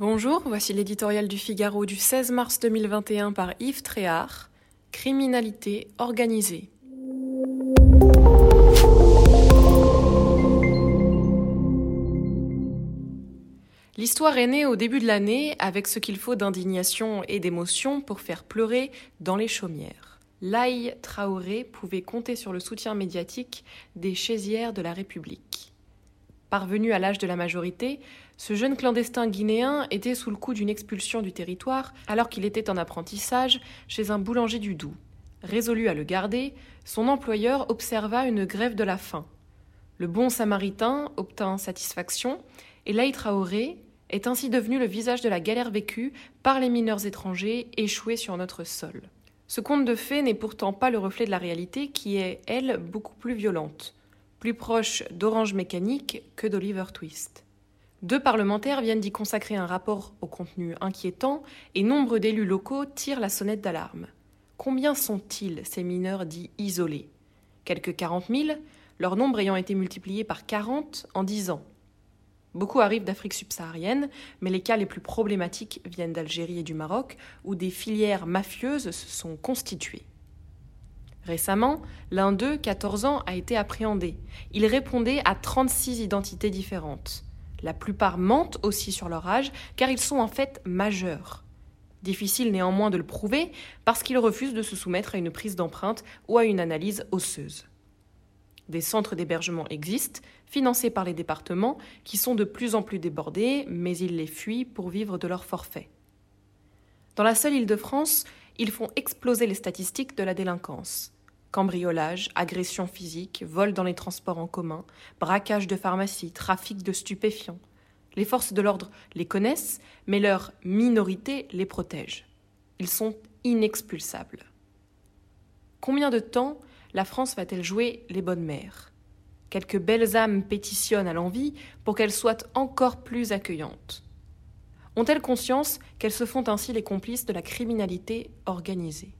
Bonjour, voici l'éditorial du Figaro du 16 mars 2021 par Yves Tréhard. Criminalité organisée. L'histoire est née au début de l'année avec ce qu'il faut d'indignation et d'émotion pour faire pleurer dans les chaumières. Laï Traoré pouvait compter sur le soutien médiatique des chaisières de la République. Parvenu à l'âge de la majorité, ce jeune clandestin guinéen était sous le coup d'une expulsion du territoire alors qu'il était en apprentissage chez un boulanger du Doubs. Résolu à le garder, son employeur observa une grève de la faim. Le bon samaritain obtint satisfaction et Laï Traoré est ainsi devenu le visage de la galère vécue par les mineurs étrangers échoués sur notre sol. Ce conte de fées n'est pourtant pas le reflet de la réalité qui est, elle, beaucoup plus violente plus proche d'Orange Mécanique que d'Oliver Twist. Deux parlementaires viennent d'y consacrer un rapport au contenu inquiétant et nombre d'élus locaux tirent la sonnette d'alarme. Combien sont-ils, ces mineurs dits isolés? Quelques 40 000, leur nombre ayant été multiplié par 40 en 10 ans. Beaucoup arrivent d'Afrique subsaharienne, mais les cas les plus problématiques viennent d'Algérie et du Maroc, où des filières mafieuses se sont constituées. Récemment, l'un d'eux, 14 ans, a été appréhendé. Il répondait à 36 identités différentes. La plupart mentent aussi sur leur âge, car ils sont en fait majeurs. Difficile néanmoins de le prouver, parce qu'ils refusent de se soumettre à une prise d'empreinte ou à une analyse osseuse. Des centres d'hébergement existent, financés par les départements, qui sont de plus en plus débordés, mais ils les fuient pour vivre de leur forfait. Dans la seule Île-de-France, ils font exploser les statistiques de la délinquance. Cambriolage, agression physique, vol dans les transports en commun, braquage de pharmacie, trafic de stupéfiants. Les forces de l'ordre les connaissent, mais leur minorité les protège. Ils sont inexpulsables. Combien de temps la France va-t-elle jouer les bonnes mères? Quelques belles âmes pétitionnent à l'envie pour qu'elles soient encore plus accueillantes. Ont-elles conscience qu'elles se font ainsi les complices de la criminalité organisée?